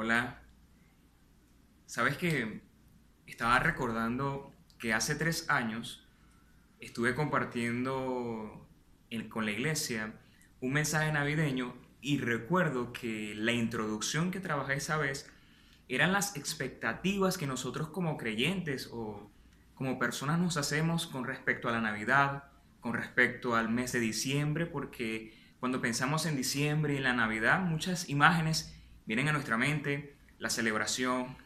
Hola. Sabes que estaba recordando que hace tres años estuve compartiendo con la iglesia un mensaje navideño y recuerdo que la introducción que trabajé esa vez eran las expectativas que nosotros como creyentes o como personas nos hacemos con respecto a la Navidad, con respecto al mes de diciembre, porque cuando pensamos en diciembre y en la Navidad, muchas imágenes vienen a nuestra mente, la celebración,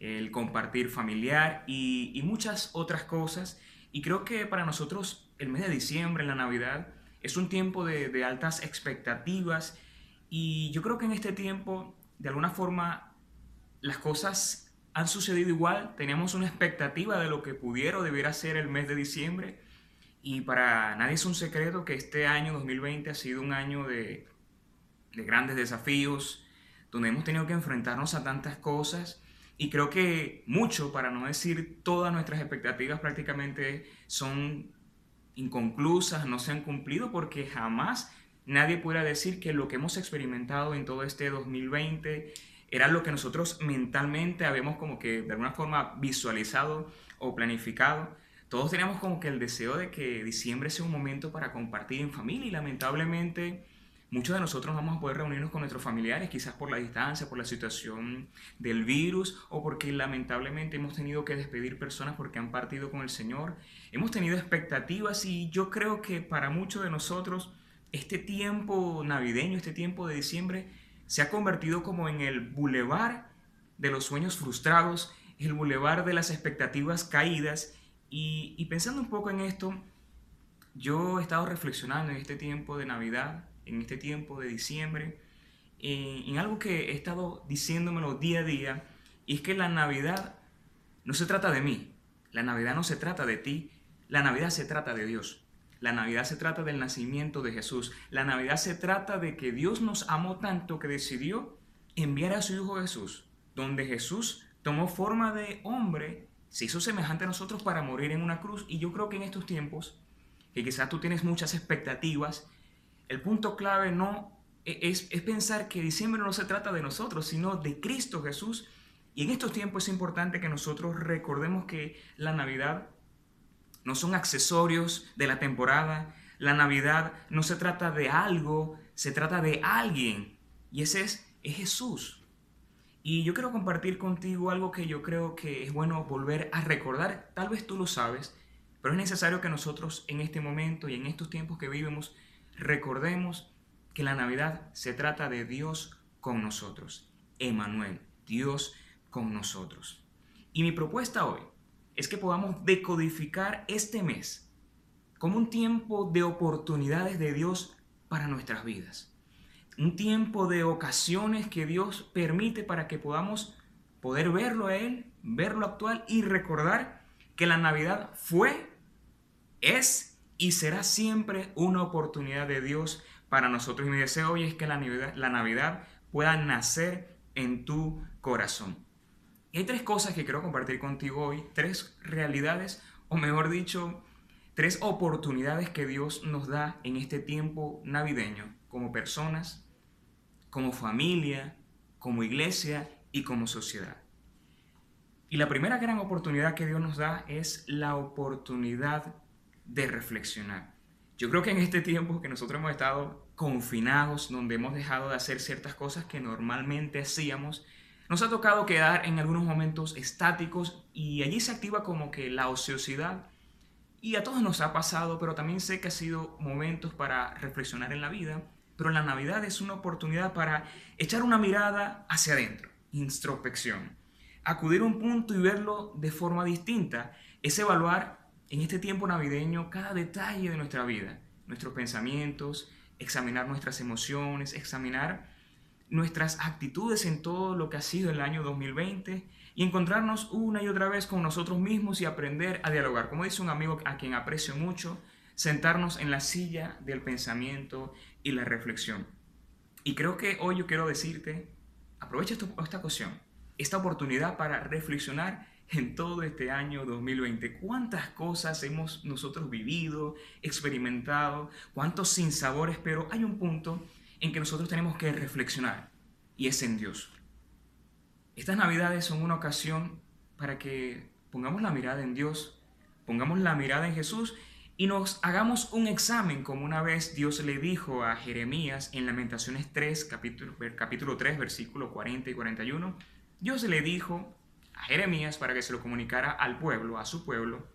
el compartir familiar y, muchas otras cosas. Y creo que para nosotros el mes de diciembre, la Navidad, es un tiempo de, de altas expectativas. Y yo creo que en este tiempo, de alguna forma, las cosas han sucedido igual, teníamos una expectativa de lo que pudiera o debiera ser el mes de diciembre. Y para nadie es un secreto que este año 2020 ha sido un año de, de grandes desafíos, donde hemos tenido que enfrentarnos a tantas cosas y creo que mucho, para no decir todas nuestras expectativas prácticamente son inconclusas, no se han cumplido porque jamás nadie pueda decir que lo que hemos experimentado en todo este 2020 era lo que nosotros mentalmente habíamos como que de alguna forma visualizado o planificado. Todos teníamos como que el deseo de que diciembre sea un momento para compartir en familia y lamentablemente muchos de nosotros no vamos a poder reunirnos con nuestros familiares, quizás por la distancia, por la situación del virus o porque lamentablemente hemos tenido que despedir personas porque han partido con el Señor. Hemos tenido expectativas y yo creo que para muchos de nosotros este tiempo navideño, este tiempo de diciembre, se ha convertido como en el bulevar de los sueños frustrados, el bulevar de las expectativas caídas. Y, pensando un poco en esto, yo he estado reflexionando en este tiempo de Navidad, en este tiempo de diciembre, en, en algo que he estado diciéndomelo día a día, y es que la Navidad no se trata de mí, la Navidad no se trata de ti, la Navidad se trata de Dios. La Navidad se trata del nacimiento de Jesús. La Navidad se trata de que Dios nos amó tanto que decidió enviar a su Hijo Jesús, donde Jesús tomó forma de hombre, se hizo semejante a nosotros para morir en una cruz. Y yo creo que en estos tiempos, que quizás tú tienes muchas expectativas, el punto clave no e, es, pensar que diciembre no se trata de nosotros, sino de Cristo Jesús. Y en estos tiempos es importante que nosotros recordemos que la Navidad no son accesorios de la temporada. La Navidad no se trata de algo, se trata de alguien. Y ese es, es Jesús. Y yo quiero compartir contigo algo que yo creo que es bueno volver a recordar. Tal vez tú lo sabes, pero es necesario que nosotros en este momento y en estos tiempos que vivimos recordemos que la Navidad se trata de Dios con nosotros. Emanuel, Dios con nosotros. Y mi propuesta hoy es que podamos decodificar este mes como un tiempo de oportunidades de Dios para nuestras vidas. Un tiempo de ocasiones que Dios permite para que podamos poder verlo a Él, verlo actual y recordar que la Navidad fue, es y será siempre una oportunidad de Dios para nosotros. Y mi deseo hoy es que la Navidad, la Navidad pueda nacer en tu corazón. Y hay tres cosas que quiero compartir contigo hoy, tres realidades, o mejor dicho, tres oportunidades que Dios nos da en este tiempo navideño, como personas, como familia, como iglesia y como sociedad. Y la primera gran oportunidad que Dios nos da es la oportunidad de reflexionar. Yo creo que en este tiempo que nosotros hemos estado confinados, donde hemos dejado de hacer ciertas cosas que normalmente hacíamos, nos ha tocado quedar en algunos momentos estáticos y allí se activa como que la ociosidad. Y a todos nos ha pasado, pero también sé que ha sido momentos para reflexionar en la vida. Pero la Navidad es una oportunidad para echar una mirada hacia adentro, introspección. Acudir a un punto y verlo de forma distinta. Es evaluar en este tiempo navideño cada detalle de nuestra vida, nuestros pensamientos, examinar nuestras emociones, examinar nuestras actitudes en todo lo que ha sido el año 2020 y encontrarnos una y otra vez con nosotros mismos y aprender a dialogar. Como dice un amigo a quien aprecio mucho, sentarnos en la silla del pensamiento y la reflexión. Y creo que hoy yo quiero decirte, aprovecha esta ocasión, esta oportunidad para reflexionar en todo este año 2020. ¿Cuántas cosas hemos nosotros vivido, experimentado? ¿Cuántos sinsabores? Pero hay un punto en que nosotros tenemos que reflexionar y es en Dios. estas navidades son una ocasión para que pongamos la mirada en Dios, pongamos la mirada en Jesús y nos hagamos un examen como una vez Dios le dijo a Jeremías en Lamentaciones 3, capítulo, capítulo 3, versículo 40 y 41. Dios le dijo Jeremías para que se lo comunicara al pueblo, a su pueblo,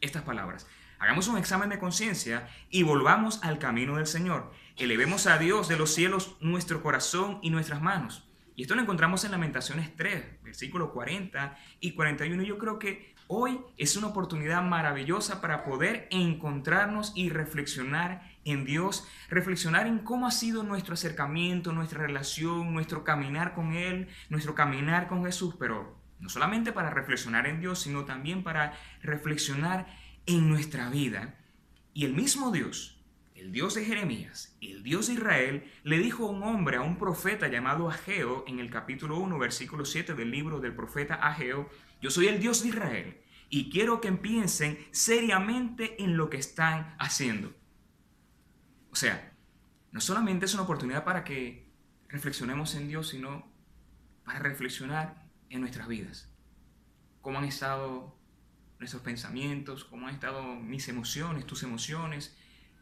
estas palabras. Hagamos un examen de conciencia y volvamos al camino del Señor. Elevemos a Dios de los cielos nuestro corazón y nuestras manos. Y esto lo encontramos en Lamentaciones 3, versículo 40 y 41. Yo creo que hoy es una oportunidad maravillosa para poder encontrarnos y reflexionar en Dios, reflexionar en cómo ha sido nuestro acercamiento, nuestra relación, nuestro caminar con Él, nuestro caminar con Jesús, pero no solamente para reflexionar en Dios, sino también para reflexionar en nuestra vida. Y el mismo Dios, el Dios de Jeremías, el Dios de Israel, le dijo a un hombre, a un profeta llamado Ageo, en el capítulo 1, versículo 7 del libro del profeta Ageo, yo soy el Dios de Israel y quiero que piensen seriamente en lo que están haciendo. O sea, no solamente es una oportunidad para que reflexionemos en Dios, sino para reflexionar en nuestras vidas. Cómo han estado nuestros pensamientos, cómo han estado mis emociones, tus emociones,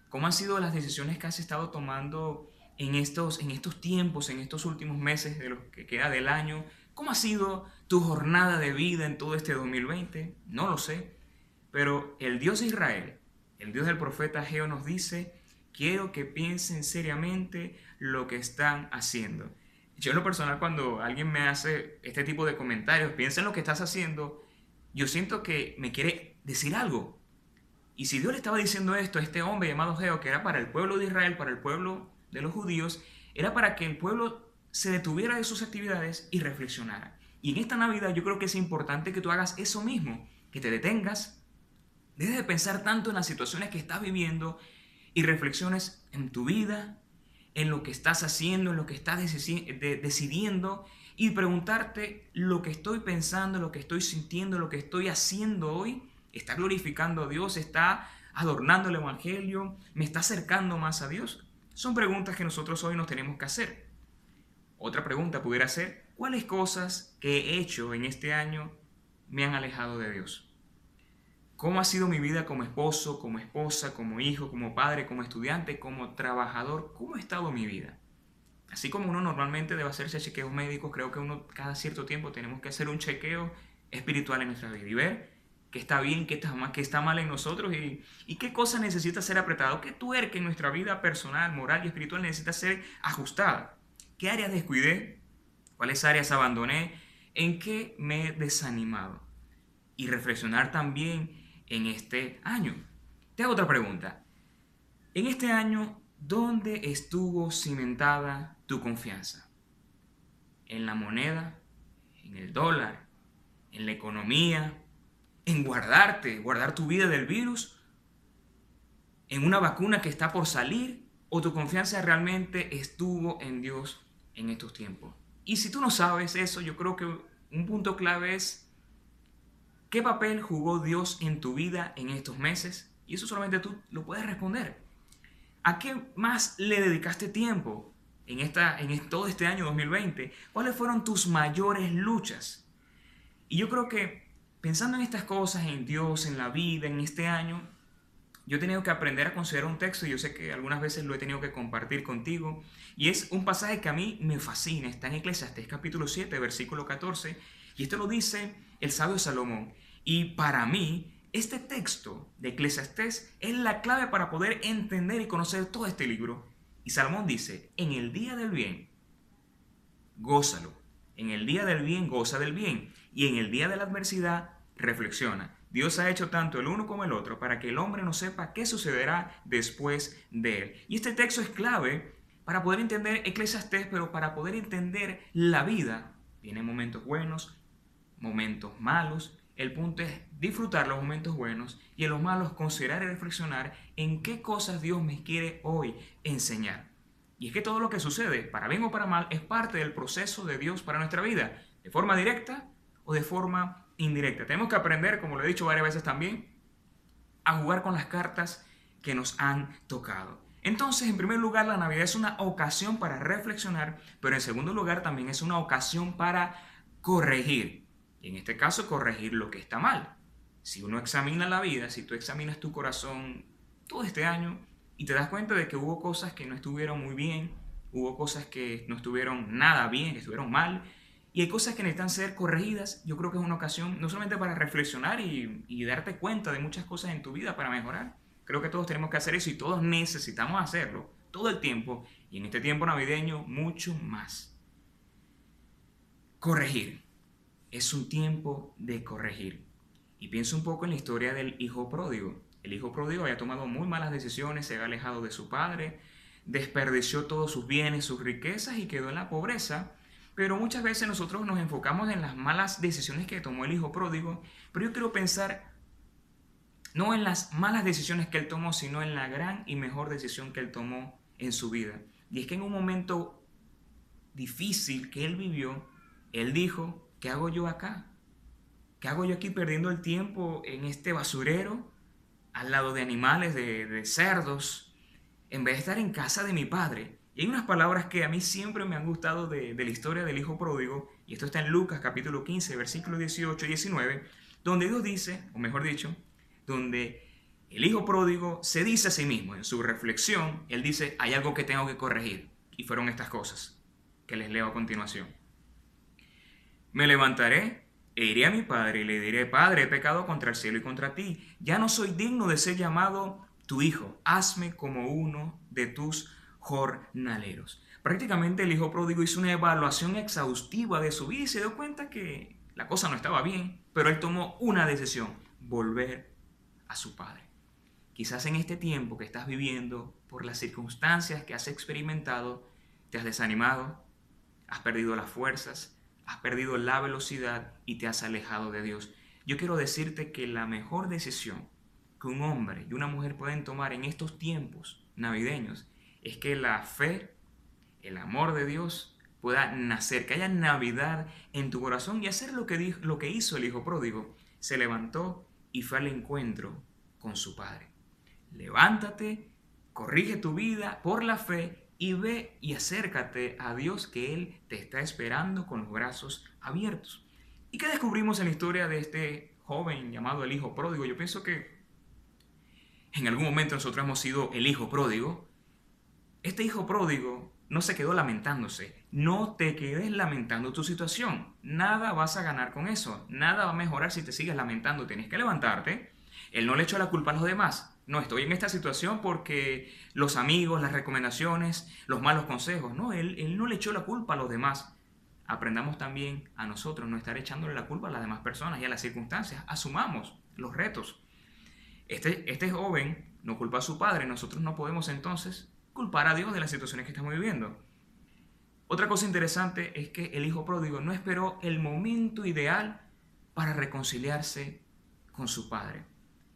cómo han sido las decisiones que has estado tomando en estos, en estos tiempos, en estos últimos meses de lo que queda del año. ¿Cómo ha sido tu jornada de vida en todo este 2020? No lo sé. Pero el Dios de Israel, el Dios del profeta Geo nos dice, quiero que piensen seriamente lo que están haciendo. Yo en lo personal cuando alguien me hace este tipo de comentarios, piensa en lo que estás haciendo, yo siento que me quiere decir algo. Y si Dios le estaba diciendo esto a este hombre llamado Geo, que era para el pueblo de Israel, para el pueblo de los judíos, era para que el pueblo se detuviera de sus actividades y reflexionara. Y en esta Navidad yo creo que es importante que tú hagas eso mismo, que te detengas, dejes de pensar tanto en las situaciones que estás viviendo y reflexiones en tu vida, en lo que estás haciendo, en lo que estás decidiendo y preguntarte lo que estoy pensando, lo que estoy sintiendo, lo que estoy haciendo hoy, está glorificando a Dios, está adornando el Evangelio, me está acercando más a Dios. Son preguntas que nosotros hoy nos tenemos que hacer. Otra pregunta pudiera ser, ¿cuáles cosas que he hecho en este año me han alejado de Dios? ¿Cómo ha sido mi vida como esposo, como esposa, como hijo, como padre, como estudiante, como trabajador? ¿Cómo ha estado mi vida? Así como uno normalmente debe hacerse chequeos médicos, creo que uno cada cierto tiempo tenemos que hacer un chequeo espiritual en nuestra vida y ver qué está bien, qué está mal, qué está mal en nosotros y, y qué cosa necesita ser apretado, qué tuerca en nuestra vida personal, moral y espiritual necesita ser ajustada, qué áreas descuidé, cuáles áreas abandoné, en qué me he desanimado y reflexionar también en este año. Te hago otra pregunta. En este año, ¿dónde estuvo cimentada tu confianza? ¿En la moneda? ¿En el dólar? ¿En la economía? ¿En guardarte, guardar tu vida del virus? ¿En una vacuna que está por salir? ¿O tu confianza realmente estuvo en Dios en estos tiempos? Y si tú no sabes eso, yo creo que un punto clave es ¿Qué papel jugó Dios en tu vida en estos meses? Y eso solamente tú lo puedes responder. ¿A qué más le dedicaste tiempo en, esta, en todo este año 2020? ¿Cuáles fueron tus mayores luchas? Y yo creo que pensando en estas cosas, en Dios, en la vida, en este año, yo he tenido que aprender a considerar un texto, y yo sé que algunas veces lo he tenido que compartir contigo, y es un pasaje que a mí me fascina, está en Eclesiastes capítulo 7, versículo 14, y esto lo dice el sabio Salomón, y para mí, este texto de Eclesiastés es la clave para poder entender y conocer todo este libro. Y Salomón dice, en el día del bien, gózalo. En el día del bien, goza del bien. Y en el día de la adversidad, reflexiona. Dios ha hecho tanto el uno como el otro para que el hombre no sepa qué sucederá después de él. Y este texto es clave para poder entender Eclesiastés, pero para poder entender la vida. Tiene momentos buenos, momentos malos, el punto es disfrutar los momentos buenos y en los malos considerar y reflexionar en qué cosas Dios me quiere hoy enseñar. Y es que todo lo que sucede, para bien o para mal, es parte del proceso de Dios para nuestra vida, de forma directa o de forma indirecta. Tenemos que aprender, como lo he dicho varias veces también, a jugar con las cartas que nos han tocado. Entonces, en primer lugar, la Navidad es una ocasión para reflexionar, pero en segundo lugar también es una ocasión para corregir. En este caso, corregir lo que está mal. Si uno examina la vida, si tú examinas tu corazón todo este año y te das cuenta de que hubo cosas que no estuvieron muy bien, hubo cosas que no estuvieron nada bien, que estuvieron mal, y hay cosas que necesitan ser corregidas, yo creo que es una ocasión no solamente para reflexionar y, y darte cuenta de muchas cosas en tu vida para mejorar, creo que todos tenemos que hacer eso y todos necesitamos hacerlo todo el tiempo y en este tiempo navideño mucho más. Corregir. Es un tiempo de corregir. Y pienso un poco en la historia del hijo pródigo. El hijo pródigo había tomado muy malas decisiones, se había alejado de su padre, desperdició todos sus bienes, sus riquezas y quedó en la pobreza. Pero muchas veces nosotros nos enfocamos en las malas decisiones que tomó el hijo pródigo, pero yo quiero pensar no en las malas decisiones que él tomó, sino en la gran y mejor decisión que él tomó en su vida. Y es que en un momento difícil que él vivió, él dijo, ¿qué hago yo acá? ¿Qué hago yo aquí perdiendo el tiempo en este basurero, al lado de animales, de, cerdos, en vez de estar en casa de mi padre? Y hay unas palabras que a mí siempre me han gustado de, de la historia del Hijo Pródigo, y esto está en Lucas capítulo 15, versículos 18 y 19, donde Dios dice, o mejor dicho, donde el hijo pródigo se dice a sí mismo, en su reflexión, él dice, hay algo que tengo que corregir. Y fueron estas cosas que les leo a continuación. Me levantaré e iré a mi padre y le diré, Padre, he pecado contra el cielo y contra ti. Ya no soy digno de ser llamado tu hijo. Hazme como uno de tus jornaleros. Prácticamente el hijo pródigo hizo una evaluación exhaustiva de su vida y se dio cuenta que la cosa no estaba bien, pero él tomó una decisión, volver a su padre. Quizás en este tiempo que estás viviendo, por las circunstancias que has experimentado, te has desanimado, has perdido las fuerzas, has perdido la velocidad y te has alejado de Dios. Yo quiero decirte que la mejor decisión que un hombre y una mujer pueden tomar en estos tiempos navideños es que la fe, el amor de Dios pueda nacer, que haya Navidad en tu corazón y hacer lo que, dijo, lo que hizo el Hijo Pródigo. Se levantó y fue al encuentro con su Padre levántate, corrige tu vida por la fe y ve y acércate a Dios que Él te está esperando con los brazos abiertos. ¿Y qué descubrimos en la historia de este joven llamado el hijo pródigo? Yo pienso que en algún momento nosotros hemos sido el hijo pródigo. Este hijo pródigo no se quedó lamentándose. No te quedes lamentando tu situación. Nada vas a ganar con eso. Nada va a mejorar si te sigues lamentando. Tienes que levantarte. Él no le echó la culpa a los demás no estoy en esta situación porque los amigos, las recomendaciones, los malos consejos. No, él, no le echó la culpa a los demás. Aprendamos también a nosotros no estar echándole la culpa a las demás personas y a las circunstancias. Asumamos los retos. Este, este joven no culpa a su padre. Nosotros no podemos entonces culpar a Dios de las situaciones que estamos viviendo. Otra cosa interesante es que el hijo pródigo no esperó el momento ideal para reconciliarse con su padre.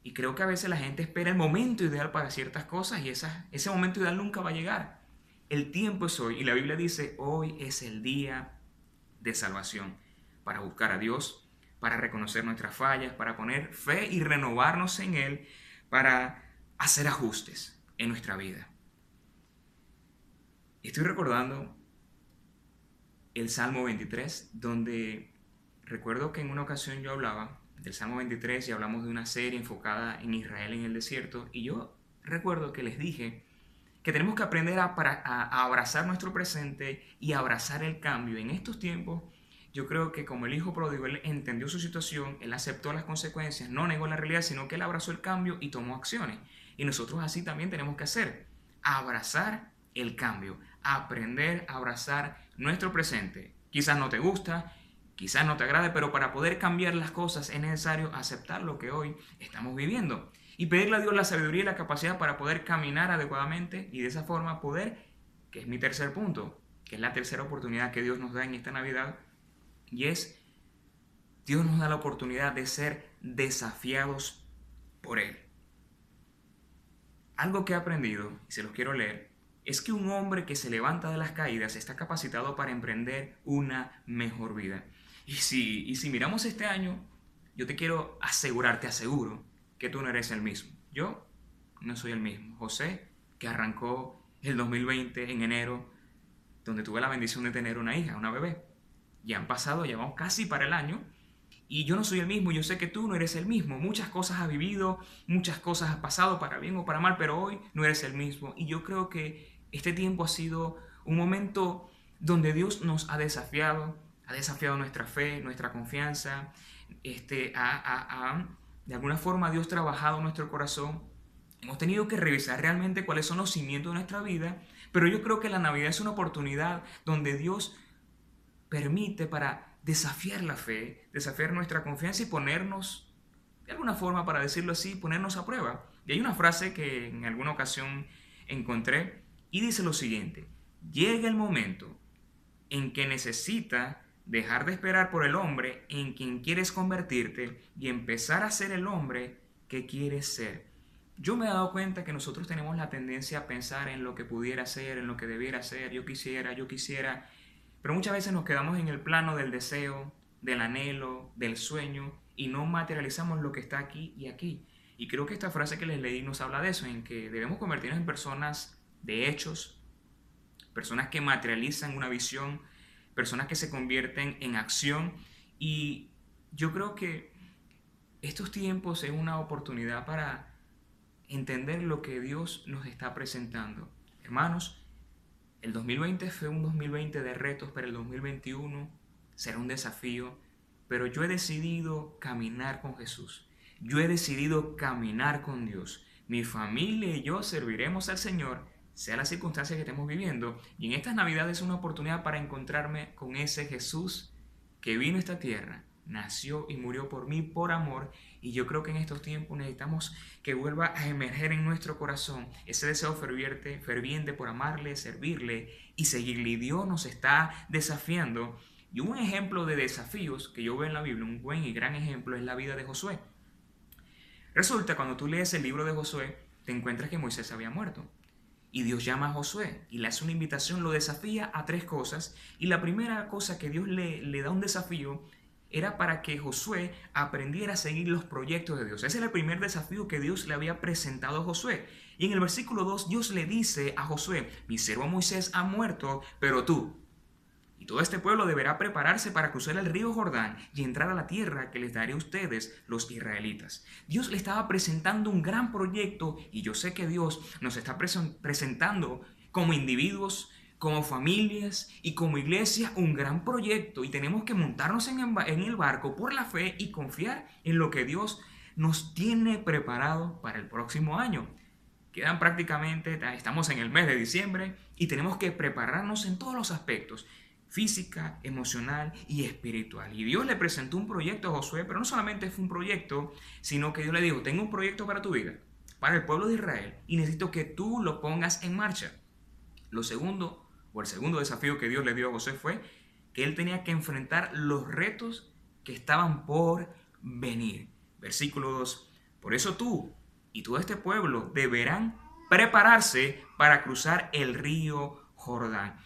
Y creo que a veces la gente espera el momento ideal para ciertas cosas y ese momento ideal nunca va a llegar. El tiempo es hoy y la Biblia dice, hoy es el día de salvación para buscar a Dios, para reconocer nuestras fallas, para poner fe y renovarnos en Él, para hacer ajustes en nuestra vida. Estoy recordando el Salmo 23, donde recuerdo que en una ocasión yo hablaba del Salmo 23 y hablamos de una serie enfocada en Israel en el desierto. Y yo recuerdo que les dije que tenemos que aprender a, a, abrazar nuestro presente y abrazar el cambio. En estos tiempos, yo creo que como el hijo pródigo, entendió su situación, él aceptó las consecuencias, no negó la realidad, sino que él abrazó el cambio y tomó acciones. Y nosotros así también tenemos que hacer, abrazar el cambio, aprender a abrazar nuestro presente. Quizás no te gusta, Quizás no te agrade, pero para poder cambiar las cosas es necesario aceptar lo que hoy estamos viviendo y pedirle a Dios la sabiduría y la capacidad para poder caminar adecuadamente y de esa forma poder, que es mi tercer punto, que es la tercera oportunidad que Dios nos da en esta Navidad, y es, Dios nos da la oportunidad de ser desafiados por Él. Algo que he aprendido, y se los quiero leer, es que un hombre que se levanta de las caídas está capacitado para emprender una mejor vida. Y si, y si miramos este año, yo te quiero asegurar, te aseguro, que tú no eres el mismo. Yo no soy el mismo. José, que arrancó el 2020 en enero, donde tuve la bendición de tener una hija, una bebé. Ya han pasado, ya vamos casi para el año. Y yo no soy el mismo, yo sé que tú no eres el mismo. Muchas cosas has vivido, muchas cosas has pasado para bien o para mal, pero hoy no eres el mismo. Y yo creo que este tiempo ha sido un momento donde Dios nos ha desafiado, ha desafiado nuestra fe, nuestra confianza, este, ha, de alguna forma Dios ha trabajado nuestro corazón. Hemos tenido que revisar realmente cuáles son los cimientos de nuestra vida, pero yo creo que la Navidad es una oportunidad donde Dios permite para desafiar la fe, desafiar nuestra confianza y ponernos, de alguna forma, para decirlo así, ponernos a prueba. Y hay una frase que en alguna ocasión encontré y dice lo siguiente, llega el momento en que necesita dejar de esperar por el hombre en quien quieres convertirte y empezar a ser el hombre que quieres ser. Yo me he dado cuenta que nosotros tenemos la tendencia a pensar en lo que pudiera ser, en lo que debiera ser, yo quisiera, yo quisiera, pero muchas veces nos quedamos en el plano del deseo, del anhelo, del sueño y no materializamos lo que está aquí y aquí. Y creo que esta frase que les leí nos habla de eso, en que debemos convertirnos en personas de hechos, personas que materializan una visión, personas que se convierten en acción. Y yo creo que estos tiempos es una oportunidad para entender lo que Dios nos está presentando. Hermanos, el 2020 fue un 2020 de retos, pero el 2021 será un desafío. Pero yo he decidido caminar con Jesús. Yo he decidido caminar con Dios. Mi familia y yo serviremos al Señor, sea la circunstancia que estemos viviendo. Y en estas Navidades es una oportunidad para encontrarme con ese Jesús que vino a esta tierra, nació y murió por mí por amor y yo creo que en estos tiempos necesitamos que vuelva a emerger en nuestro corazón ese deseo ferviente, ferviente por amarle, servirle y seguirle. Y Dios nos está desafiando. Y un ejemplo de desafíos que yo veo en la Biblia, un buen y gran ejemplo, es la vida de Josué. Resulta, cuando tú lees el libro de Josué, te encuentras que Moisés había muerto. Y Dios llama a Josué y le hace una invitación, lo desafía a tres cosas. Y la primera cosa que Dios le, le da un desafío era para que Josué aprendiera a seguir los proyectos de Dios. Ese era el primer desafío que Dios le había presentado a Josué. Y en el versículo 2 Dios le dice a Josué, mi siervo Moisés ha muerto, pero tú todo este pueblo deberá prepararse para cruzar el río Jordán y entrar a la tierra que les daré a ustedes, los israelitas. Dios le estaba presentando un gran proyecto y yo sé que Dios nos está presentando como individuos, como familias y como iglesia un gran proyecto y tenemos que montarnos en el barco por la fe y confiar en lo que Dios nos tiene preparado para el próximo año. Quedan prácticamente, estamos en el mes de diciembre y tenemos que prepararnos en todos los aspectos, física, emocional y espiritual. Y Dios le presentó un proyecto a Josué, pero no solamente fue un proyecto, sino que Dios le dijo, tengo un proyecto para tu vida, para el pueblo de Israel, y necesito que tú lo pongas en marcha. Lo segundo o el segundo desafío que Dios le dio a José fue que él tenía que enfrentar los retos que estaban por venir. Versículo 2. Por eso tú y todo este pueblo deberán prepararse para cruzar el río Jordán.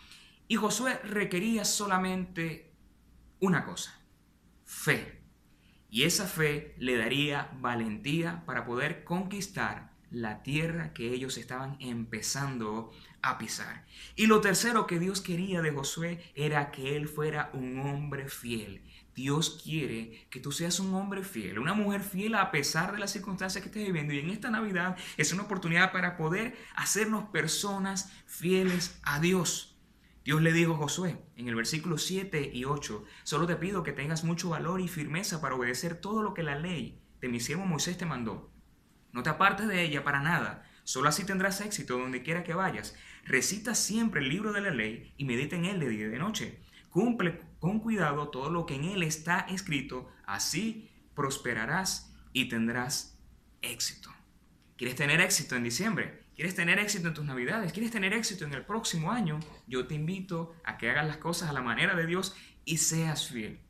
Y Josué requería solamente una cosa, fe. Y esa fe le daría valentía para poder conquistar la tierra que ellos estaban empezando a pisar. Y lo tercero que Dios quería de Josué era que él fuera un hombre fiel. Dios quiere que tú seas un hombre fiel, una mujer fiel a pesar de las circunstancias que estés viviendo. Y en esta Navidad es una oportunidad para poder hacernos personas fieles a Dios. Dios le dijo a Josué en el versículo 7 y 8, solo te pido que tengas mucho valor y firmeza para obedecer todo lo que la ley de mi siervo Moisés te mandó no te apartes de ella para nada. Solo así tendrás éxito donde quiera que vayas. Recita siempre el libro de la ley y medita en él de día y de noche. Cumple con cuidado todo lo que en él está escrito. Así prosperarás y tendrás éxito. ¿Quieres tener éxito en diciembre? ¿Quieres tener éxito en tus navidades? ¿Quieres tener éxito en el próximo año? Yo te invito a que hagas las cosas a la manera de Dios y seas fiel.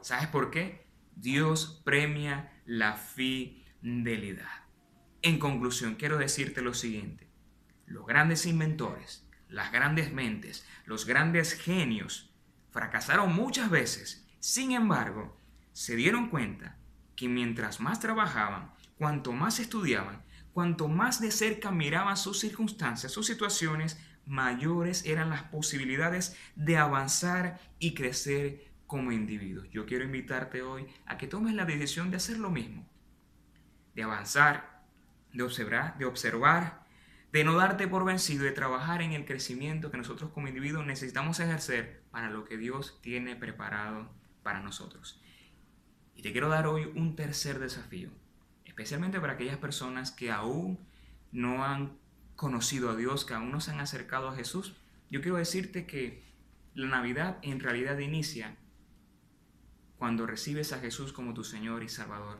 ¿Sabes por qué? Dios premia la fidelidad en conclusión, quiero decirte lo siguiente. Los grandes inventores, las grandes mentes, los grandes genios fracasaron muchas veces. Sin embargo, se dieron cuenta que mientras más trabajaban, cuanto más estudiaban, cuanto más de cerca miraban sus circunstancias, sus situaciones, mayores eran las posibilidades de avanzar y crecer como individuos. Yo quiero invitarte hoy a que tomes la decisión de hacer lo mismo, de avanzar, de observar, de observar, de no darte por vencido, de trabajar en el crecimiento que nosotros como individuos necesitamos ejercer para lo que Dios tiene preparado para nosotros. Y te quiero dar hoy un tercer desafío, especialmente para aquellas personas que aún no han conocido a Dios, que aún no se han acercado a Jesús. Yo quiero decirte que la Navidad en realidad inicia cuando recibes a Jesús como tu Señor y Salvador.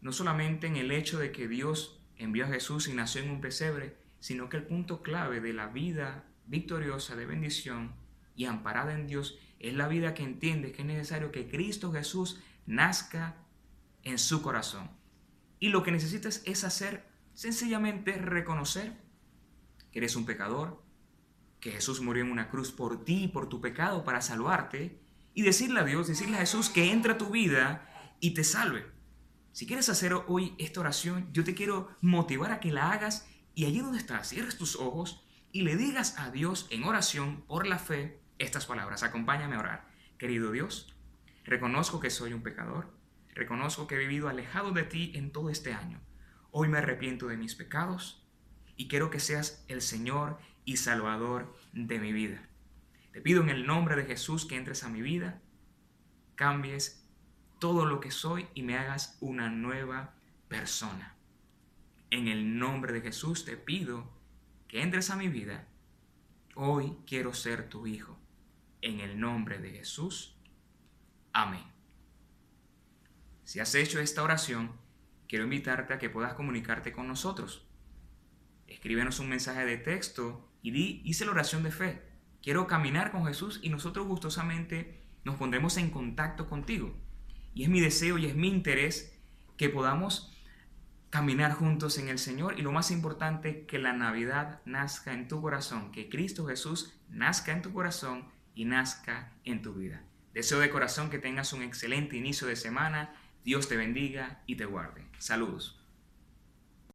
No solamente en el hecho de que Dios envió a Jesús y nació en un pesebre, sino que el punto clave de la vida victoriosa de bendición y amparada en Dios es la vida que entiende que es necesario que Cristo Jesús nazca en su corazón. Y lo que necesitas es hacer sencillamente reconocer que eres un pecador, que Jesús murió en una cruz por ti y por tu pecado para salvarte, y decirle a Dios, decirle a Jesús que entre a tu vida y te salve. Si quieres hacer hoy esta oración, yo te quiero motivar a que la hagas y allí donde estás, cierres tus ojos y le digas a Dios en oración por la fe estas palabras. Acompáñame a orar. Querido Dios, reconozco que soy un pecador, reconozco que he vivido alejado de ti en todo este año. Hoy me arrepiento de mis pecados y quiero que seas el Señor y Salvador de mi vida. Te pido en el nombre de Jesús que entres a mi vida, cambies todo lo que soy y me hagas una nueva persona. En el nombre de Jesús te pido que entres a mi vida. Hoy quiero ser tu hijo. En el nombre de Jesús. Amén. Si has hecho esta oración, quiero invitarte a que puedas comunicarte con nosotros. Escríbenos un mensaje de texto y di, hice la oración de fe. Quiero caminar con Jesús y nosotros gustosamente nos pondremos en contacto contigo. Y es mi deseo y es mi interés que podamos caminar juntos en el Señor y lo más importante, que la Navidad nazca en tu corazón, que Cristo Jesús nazca en tu corazón y nazca en tu vida. Deseo de corazón que tengas un excelente inicio de semana. Dios te bendiga y te guarde. Saludos.